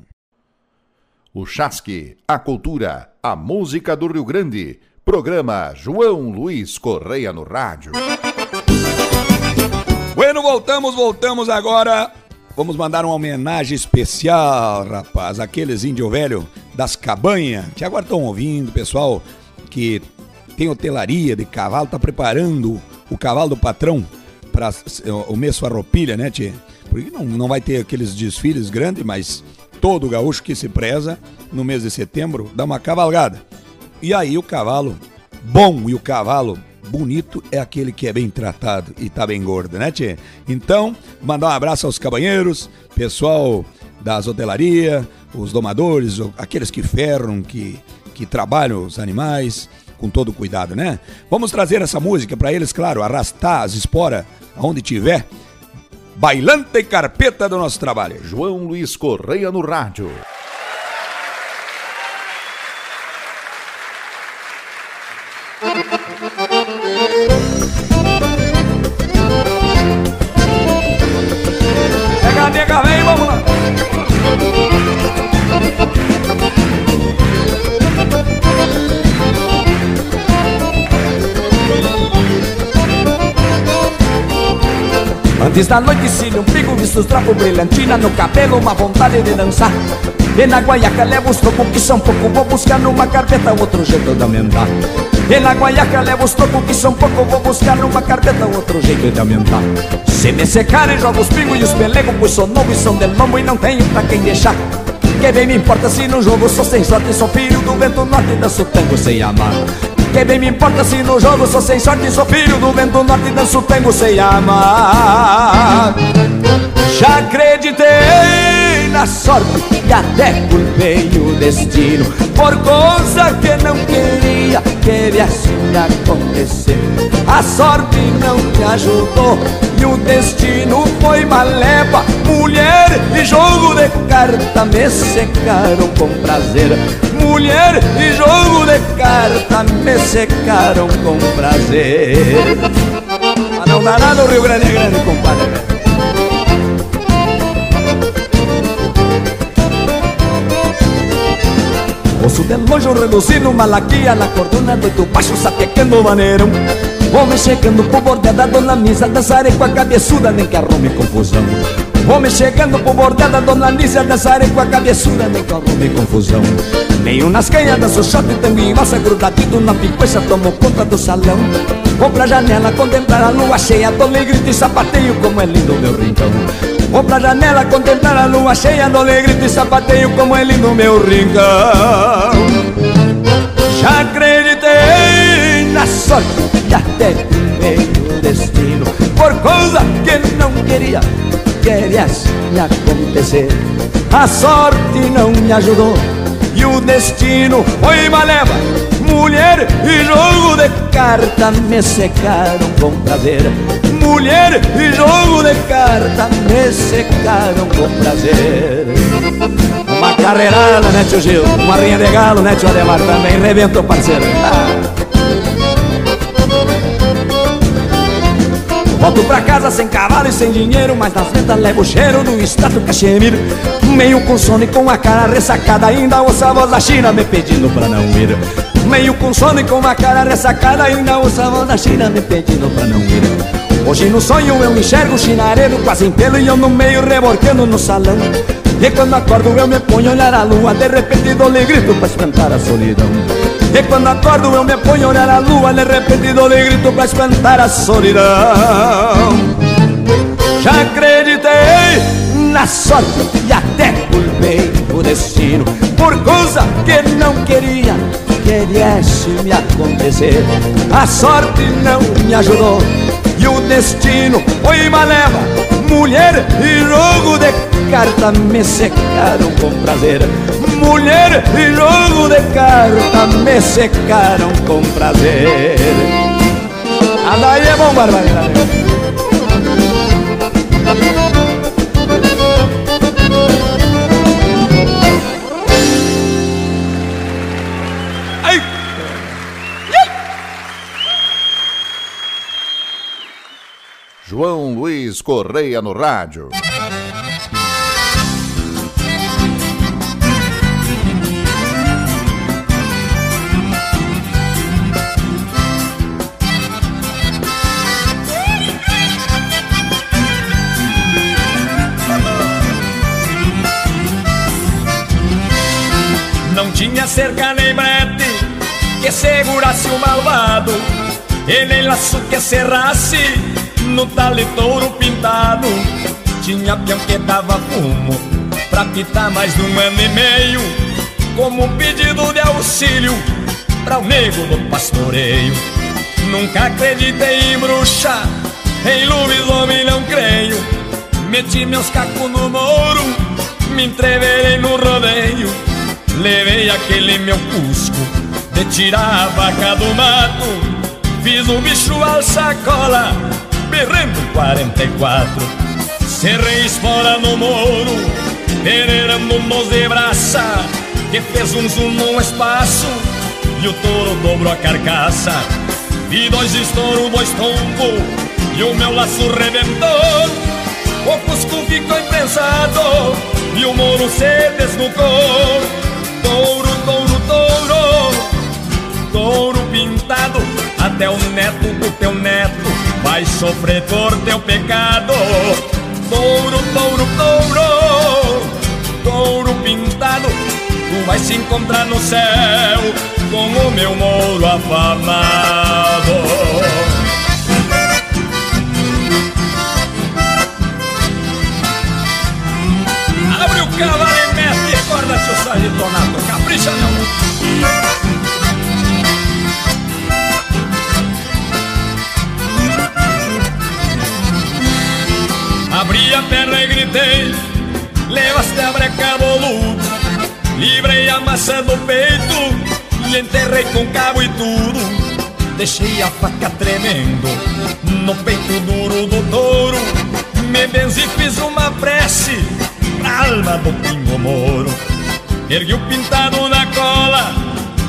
O Chasque, a cultura, a música do Rio Grande. Programa João Luiz Correia no rádio. Bueno, voltamos, voltamos agora. Vamos mandar uma homenagem especial, rapaz, aqueles índio velho das cabanhas, que agora estão ouvindo, pessoal que tem hotelaria de cavalo, tá preparando o cavalo do patrão para o mês farroupilha, né, Tchê? Porque não, não vai ter aqueles desfiles grandes, mas todo gaúcho que se preza, no mês de setembro, dá uma cavalgada. E aí o cavalo bom e o cavalo bonito é aquele que é bem tratado e tá bem gordo, né, Tchê? Então, mandar um abraço aos cabanheiros, pessoal das hotelarias, os domadores, aqueles que ferram, que, que trabalham os animais, com todo cuidado, né? Vamos trazer essa música para eles, claro, arrastar as esporas aonde tiver. Bailante e carpeta do nosso trabalho. João Luiz Correia no rádio. Antes da noite, cílio, um pico, visto trapo, brilhantina no cabelo, uma vontade de dançar. E na guaiaca levo os tocos que são pouco, vou buscar numa carpeta outro jeito de aumentar. E na guaiaca levo os tocos que são pouco, vou buscar numa carpeta outro jeito de aumentar. Se me secarem, jogo os pingos e os pelegos, pois sou novo e são de lombo e não tenho pra quem deixar. Que bem me importa se no jogo sou sem sorte, sou filho do vento norte, danço tango sem amar. Que bem me importa se no jogo sou sem sorte, sou filho do vento norte, danço tango sem amar. Já acreditei na sorte e até culpei o destino Por coisa que não queria que viesse a acontecer. A sorte não me ajudou e o destino foi maleva Mulher e jogo de carta me secaram com prazer. Mulher e jogo de carta me secaram com prazer. Mas não dá nada o Rio Grande grande, compadre Ouço de longe um reduzido, malaquia na cordona Doido baixo, sapequendo o maneirão Homem chegando pro bordel dona Nisa Dançarei com a cabeçuda, nem que arrume confusão Homem chegando pro bordel dona Nisa Dançarei com a cabeçuda, nem que arrume confusão Meio nas canhadas, sou shot e tango em valsa Grudadito na picoixa, tomo conta do salão Vou pra janela contemplar a lua cheia Dou-lhe grito e sapateio como é lindo meu rincão Vou pra janela contemplar a lua cheia Dou-lhe e sapateio como é lindo meu rincão. Já acreditei na sorte e até meio destino Por coisa que não queria, querias me acontecer. A sorte não me ajudou e o destino foi maleva. Mulher e jogo de carta me secaram com prazer Mulher e jogo de carta me secaram com prazer Uma carreirada, né tio Gil? Uma rinha de galo, né tio Ademar? Também rebentou parceiro ah. Volto pra casa sem cavalo e sem dinheiro Mas nas ventas levo o cheiro do extrato cachemiro Meio com sono e com a cara ressacada Ainda ouço a voz da China me pedindo pra não ir Meio com sono e com a cara ressacada Ainda ouço a voz da China me pedindo pra não ir Hoje no sonho eu enxergo o chinareiro quase pelo E eu no meio reborquendo no salão. E quando acordo eu me ponho a olhar a lua De repente dou-lhe grito pra espantar a solidão. E quando acordo eu me ponho a olhar a lua De repente dou-lhe grito pra espantar a solidão. Já acreditei na sorte e até culpei o destino Por coisa que não queria queriesse me acontecer. A sorte não me ajudou e o destino foi uma leva Mulher e jogo de carta me secaram com prazer. Mulher e jogo de carta me secaram com prazer. Anda é bom, barbaridade Correia no rádio. Não tinha cerca nem brete que segurasse o malvado E nem laço que cerrasse no taletouro pintado. Tinha peão que dava fumo pra pitar mais um ano e meio. Como pedido de auxílio pra o nego do pastoreio. Nunca acreditei em bruxa, em lobisomem não creio. Meti meus cacos no moro, me entreverei no rodeio. Levei aquele meu cusco de tirar a vaca do mato. Fiz o bicho al sacola, berrando 44 Cerrei espora no moro, pereirando nos de braça Que fez um zoom no espaço e o touro dobrou a carcaça. Vi dois estouros, dois tombos e o meu laço rebentou. O cusco ficou imprensado e o moro se desnucou. Touro, touro, touro, touro pintado Até o neto do teu neto vai sofrer por teu pecado. Touro, touro, touro, touro pintado. Tu vai se encontrar no céu com o meu mouro afamado. Abre o cavalo Livrei a maçã do peito E enterrei com cabo e tudo. Deixei a faca tremendo No peito duro do touro. Me benzi fiz uma prece Pra alma do pingo moro. Ergui o pintado na cola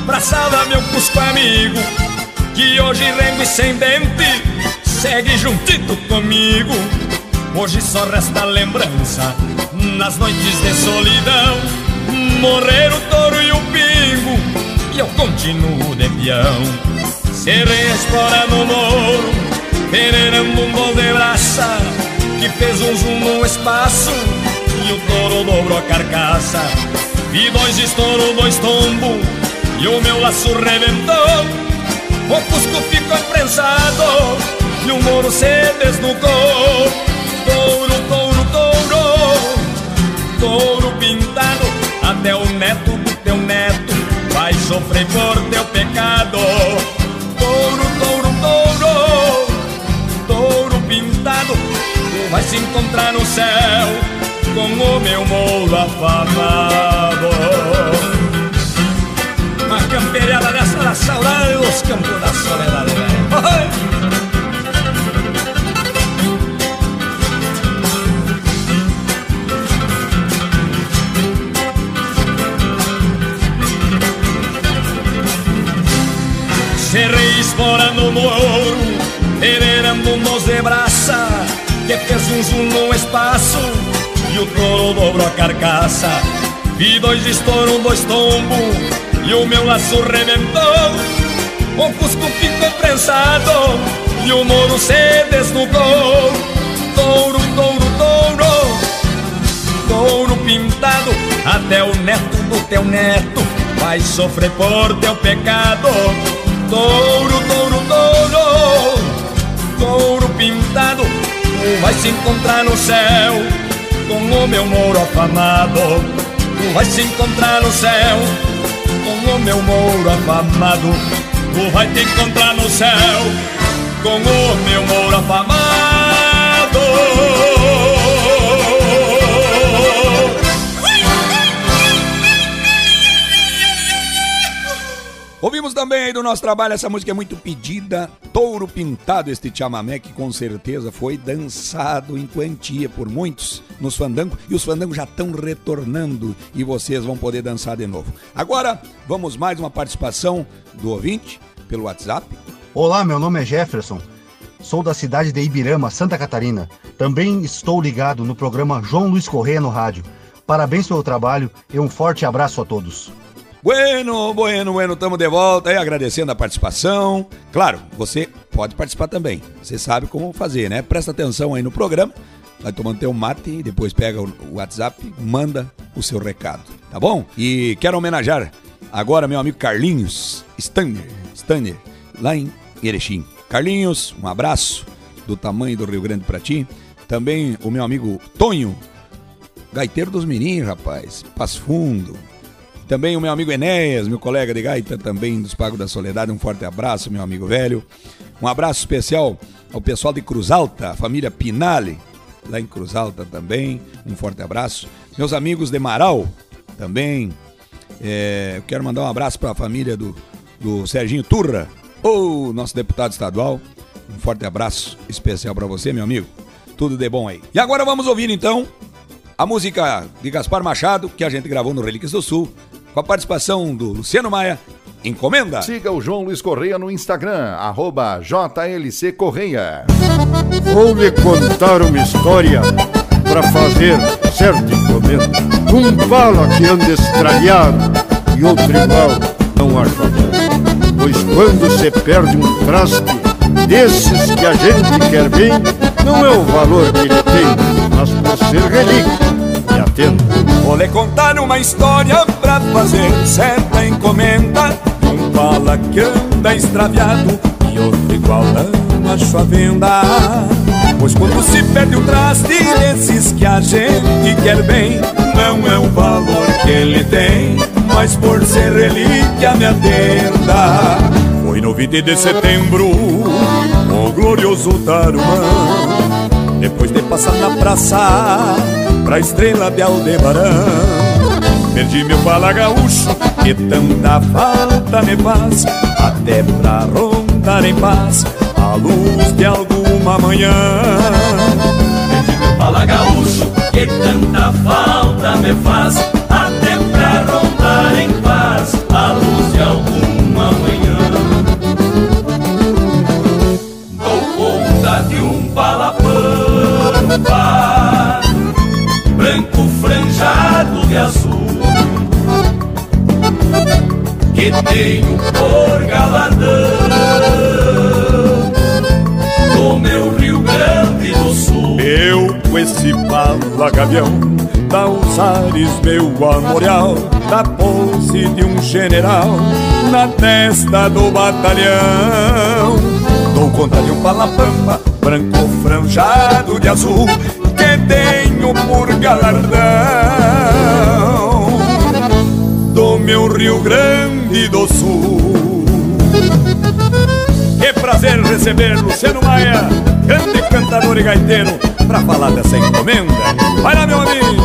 Pra salvar meu cusco amigo Que hoje rengo e sem dente Segue juntito comigo. Hoje só resta lembrança Nas noites de solidão Morrer o touro e o pingo E eu continuo de peão. Serei a espora no moro Pereirando um bom de braça Que fez um zoom no espaço E o touro dobrou a carcaça. Vi dois estouro, dois tombo E o meu laço rebentou. O cusco ficou prensado E o moro se desnucou Touro, touro, touro Touro neto teu neto Vai sofrer por teu pecado. Touro, touro, touro Touro pintado Tu vai se encontrar no céu Com o meu mouro afamado. Uma camperiada dessa da saudade Os campos da soledade, velho Pereirando nos de braça Que fez um zoom no espaço E o touro dobrou a carcaça. Vi dois estouros, dois tombos E o meu laço rebentou. O cusco ficou prensado E o moro se desnudou. Touro, touro, touro Touro pintado Até o neto do teu neto Vai sofrer por teu pecado. Touro, touro, touro Touro pintado Tu vai se encontrar no céu Com o meu mouro afamado. Tu vai se encontrar no céu Com o meu mouro afamado. Tu vai te encontrar no céu Com o meu mouro afamado também aí do nosso trabalho, essa música é muito pedida, Touro Pintado, este chamamé que com certeza foi dançado em quantia por muitos nos fandangos, e os fandangos já estão retornando e vocês vão poder dançar de novo. Agora, vamos mais uma participação do ouvinte pelo WhatsApp. Olá, meu nome é Jefferson. Sou da cidade de Ibirama, Santa Catarina. Também estou ligado no programa João Luiz Correia no rádio. Parabéns pelo trabalho e um forte abraço a todos. Bueno, bueno, bueno, estamos de volta aí agradecendo a participação. Claro, você pode participar também. Você sabe como fazer, né? Presta atenção aí no programa. Vai tomando teu mate e depois pega o WhatsApp, manda o seu recado, tá bom? E quero homenagear agora meu amigo Carlinhos Stanner, Stanner, lá em Erechim. Carlinhos, um abraço do tamanho do Rio Grande para ti. Também o meu amigo Tonho, gaiteiro dos meninos, rapaz, Passo Fundo. Também o meu amigo Enéas, meu colega de gaita também dos Pagos da Soledade. Um forte abraço, meu amigo velho. Um abraço especial ao pessoal de Cruz Alta, a família Pinale, lá em Cruz Alta também. Um forte abraço. Meus amigos de Marau também. É, quero mandar um abraço para a família do, do Serginho Turra, ou nosso deputado estadual. Um forte abraço especial para você, meu amigo. Tudo de bom aí. E agora vamos ouvir então a música de Gaspar Machado, que a gente gravou no Relíquias do Sul, com a participação do Luciano Maia. Encomenda. Siga o João Luiz Correia no Instagram, arroba JLC Correia. Vou lhe contar uma história para fazer certa encomenda. Um bala que anda estralhado e outro igual não bom. Pois quando se perde um traste desses que a gente quer bem, não é o valor que ele tem, mas por ser relíquia. Me atenda. Vou lhe contar uma história pra fazer certa encomenda um bala que anda extraviado e outro igual não acho a venda. Pois quando se perde o traste desses que a gente quer bem, não é o valor que ele tem, mas por ser relíquia me atenda. Foi no 20 de setembro, o glorioso Tarumã, depois de passar na praça, pra estrela de Aldebarão. Perdi meu bala gaúcho, que tanta falta me faz, até pra rondar em paz, a luz de alguma manhã. Perdi meu bala gaúcho, que tanta falta me faz, até pra rondar em paz, a luz de alguma que tenho por galadão do meu Rio Grande do Sul. Eu com esse bala gavião Dá os ares meu armorial Da pose de um general Na testa do batalhão. Dou conta de um palapampa Branco franjado de azul Que tenho por galardão. Do meu Rio Grande do Sul. Que prazer receber Luciano Maia Grande cantador e gaiteiro Pra falar dessa encomenda. Vai lá meu amigo.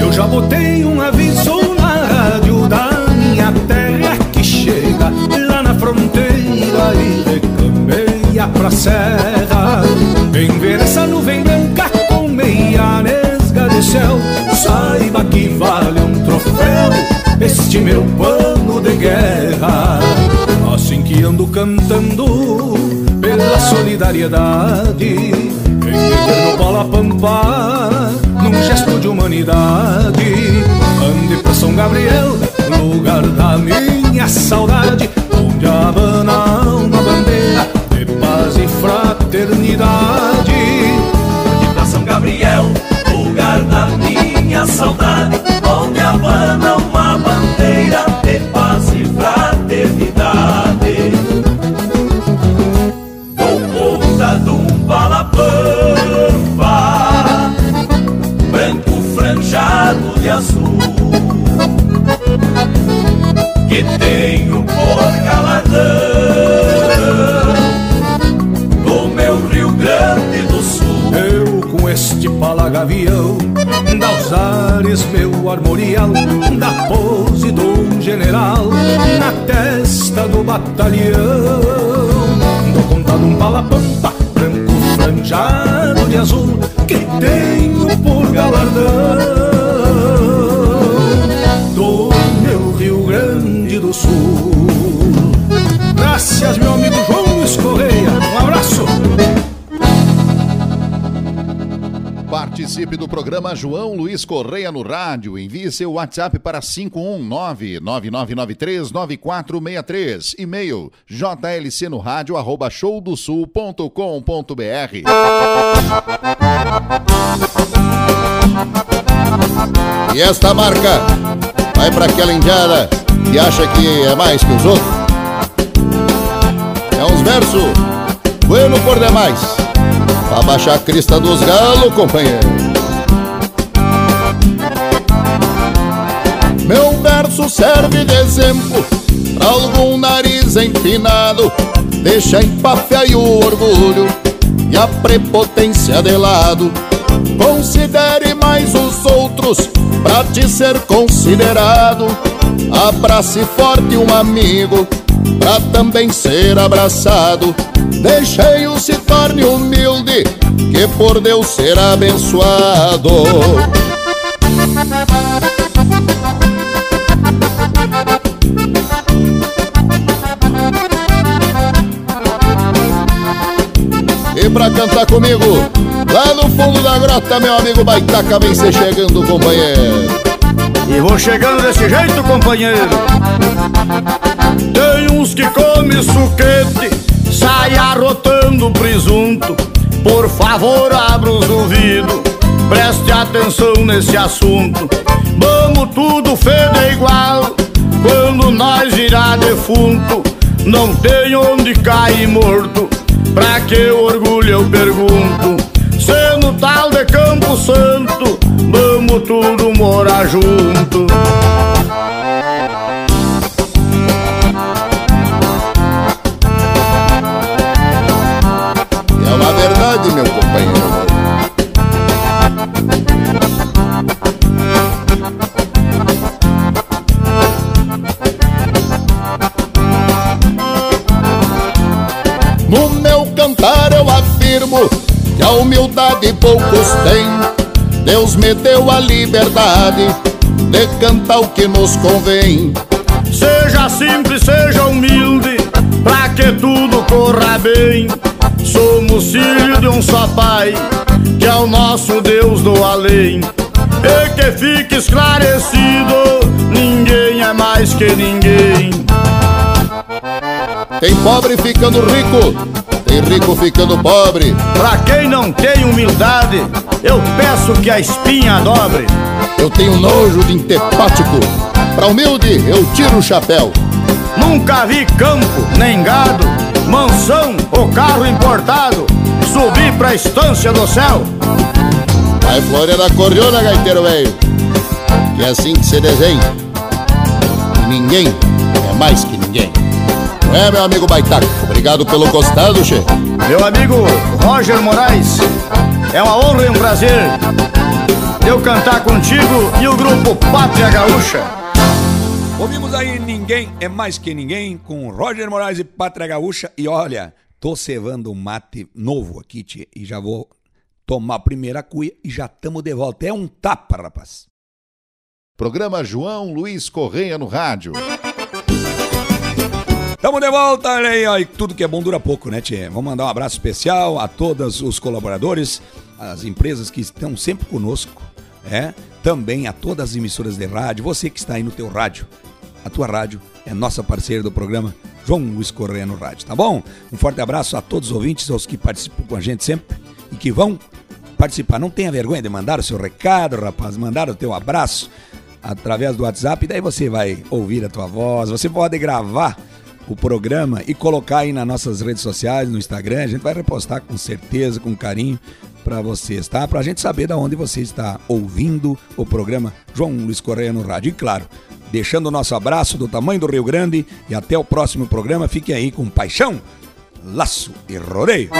Eu já botei um aviso na rádio da minha terra que chega lá na fronteira e recambeia pra serra. Vem ver essa nuvem branca com meia nesga de céu, saiba que vale um troféu este meu pano de guerra. Assim que ando cantando pela solidariedade, vem meter no bola pampa num gesto de humanidade. Ande pra São Gabriel, lugar da minha saudade, onde abana uma bandeira de paz e fraternidade. Ares meu armorial da pose de um general na testa do batalhão. Dou conta de um palapampa branco franjado de azul que tenho por galardão Participe do programa João Luiz Correia no rádio. Envie seu WhatsApp para 519-9993-9463. E-mail jlcnoradio arroba showdosul.com.br. E esta marca vai para aquela indiada que acha que é mais que os outros. É uns versos bueno por demais. Pra baixar a crista dos galos, companheiro. Meu verso serve de exemplo pra algum nariz empinado. Deixa empafia e o orgulho e a prepotência de lado. Considere mais os outros pra te ser considerado. Abrace forte um amigo pra também ser abraçado. Deixei-o se torne humilde, que por Deus será abençoado. E pra cantar comigo, lá no fundo da grota, meu amigo Baitaca, vem se chegando, companheiro. E vou chegando desse jeito, companheiro. Tem uns que comem suquete, sai arrotando presunto. Por favor, abra os ouvidos, preste atenção nesse assunto. Vamos tudo feder igual, quando nós virar defunto. Não tem onde cair morto, pra que orgulho eu pergunto. Sendo tal de Campo Santo, vamos tudo morar junto. Poucos têm. Deus me deu a liberdade de cantar o que nos convém. Seja simples, seja humilde, pra que tudo corra bem. Somos filhos de um só Pai, que é o nosso Deus do além. E que fique esclarecido, ninguém é mais que ninguém. Tem pobre ficando rico, rico ficando pobre. Pra quem não tem humildade, eu peço que a espinha dobre. Eu tenho nojo de intepático. Pra humilde, eu tiro o chapéu. Nunca vi campo, nem gado, mansão ou carro importado subir pra estância do céu. Vai florear a cordiona, gaiteiro velho. Que é assim que se desenha. E ninguém é mais que ninguém. É, meu amigo Baitaco? Obrigado pelo costado, che. Meu amigo Roger Moraes, é uma honra e um prazer eu cantar contigo e o grupo Pátria Gaúcha. Ouvimos aí Ninguém é Mais Que Ninguém com Roger Moraes e Pátria Gaúcha. E olha, tô cevando um mate novo aqui, tia, e já vou tomar a primeira cuia e já tamo de volta. É um tapa, rapaz. Programa João Luiz Correia no rádio. Tamo de volta, olha aí, tudo que é bom dura pouco, né, Tchê? Vamos mandar um abraço especial a todos os colaboradores, as empresas que estão sempre conosco, é? Também a todas as emissoras de rádio, você que está aí no teu rádio. A tua rádio é nossa parceira do programa João Luiz Correia no rádio, tá bom? Um forte abraço a todos os ouvintes, aos que participam com a gente sempre e que vão participar. Não tenha vergonha de mandar o seu recado, rapaz, mandar o teu abraço através do WhatsApp, daí você vai ouvir a tua voz, você pode gravar o programa e colocar aí nas nossas redes sociais, no Instagram. A gente vai repostar com certeza, com carinho para vocês, tá? Pra gente saber da onde você está ouvindo o programa João Luiz Correia no rádio. E claro, deixando o nosso abraço do tamanho do Rio Grande e até o próximo programa. Fiquem aí com paixão, laço e rodeio.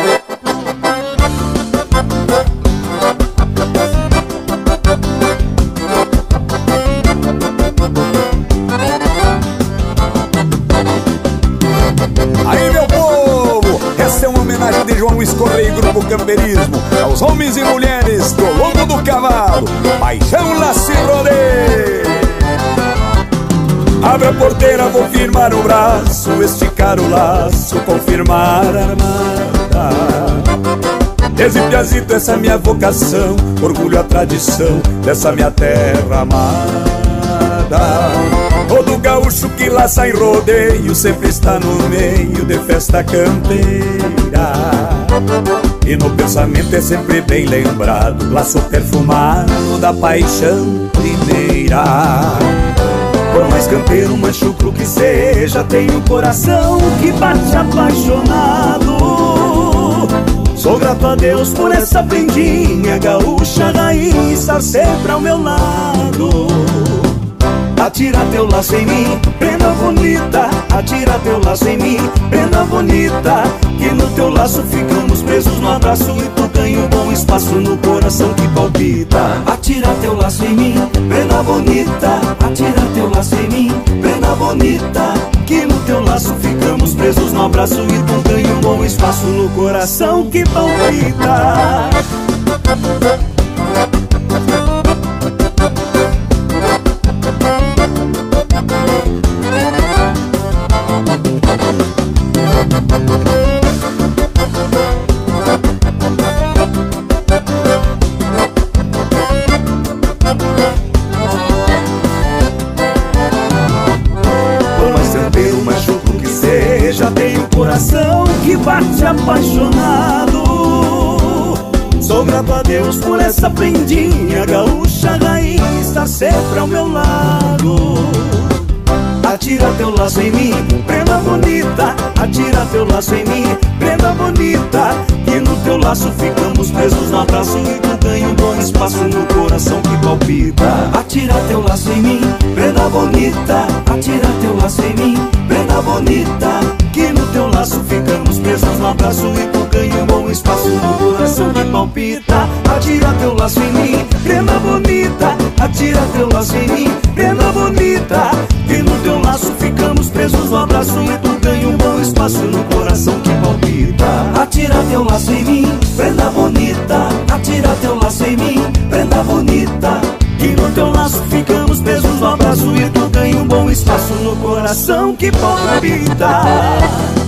Camperismo aos homens e mulheres do lombo do cavalo, paixão laço e. Abre a porteira, vou firmar o braço, esticar o laço, confirmar a armada. Desde piazito essa é minha vocação, orgulho a tradição dessa minha terra amada. Todo gaúcho que laça em rodeio sempre está no meio de festa campeira. E no pensamento é sempre bem lembrado, laço perfumado da paixão primeira. Por mais campeiro, mais chucro que seja, tem um coração que bate apaixonado. Sou grato a Deus por essa prendinha gaúcha raiz estar sempre ao meu lado. Atira teu laço em mim, prenda bonita. Atira teu laço em mim, prenda bonita. Que no teu laço ficamos presos no abraço e tu ganha um bom espaço no coração que palpita. Atira teu laço em mim, prenda bonita. Atira teu laço em mim, prenda bonita. Que no teu laço ficamos presos no abraço e tu ganha um bom espaço no coração que palpita. Prendinha gaúcha raiz estar sempre ao meu lado. Atira teu laço em mim, prenda bonita. Atira teu laço em mim, prenda bonita. E no teu laço ficamos presos no abraço e tu ganha um bom espaço no coração que palpita. Atira teu laço em mim, prenda bonita. Atira teu laço em mim, prenda bonita. Teu laço ficamos presos no abraço e tu ganha um bom espaço no coração que palpita. Atira teu laço em mim, prenda bonita. Atira teu laço em mim, prenda bonita. Que no teu laço ficamos presos no abraço e tu ganha um bom espaço no coração que palpita. Atira teu laço em mim, prenda bonita. Atira teu laço em mim, prenda bonita. Que no teu laço ficamos presos no abraço e tu ganha um bom espaço no coração que palpita.